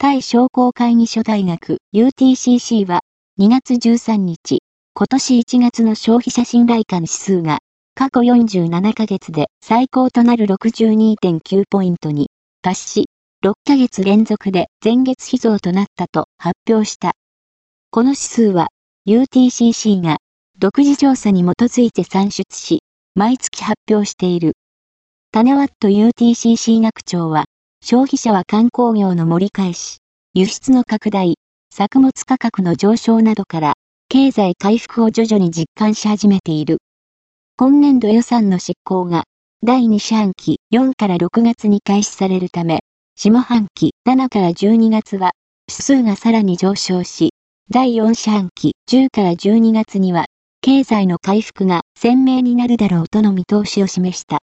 タイ商工会議所大学 UTCC は2月13日、今年1月の消費者信頼感指数が過去47ヶ月で最高となる62.9ポイントに達し、6ヶ月連続で前月比増となったと発表した。この指数は UTCC が独自調査に基づいて算出し、毎月発表している。タネワット UTCC 学長は、消費者は観光業の盛り返し、輸出の拡大、作物価格の上昇などから、経済回復を徐々に実感し始めている。今年度予算の執行が、第2四半期4から6月に開始されるため、下半期7から12月は、指数がさらに上昇し、第4四半期10から12月には、経済の回復が鮮明になるだろうとの見通しを示した。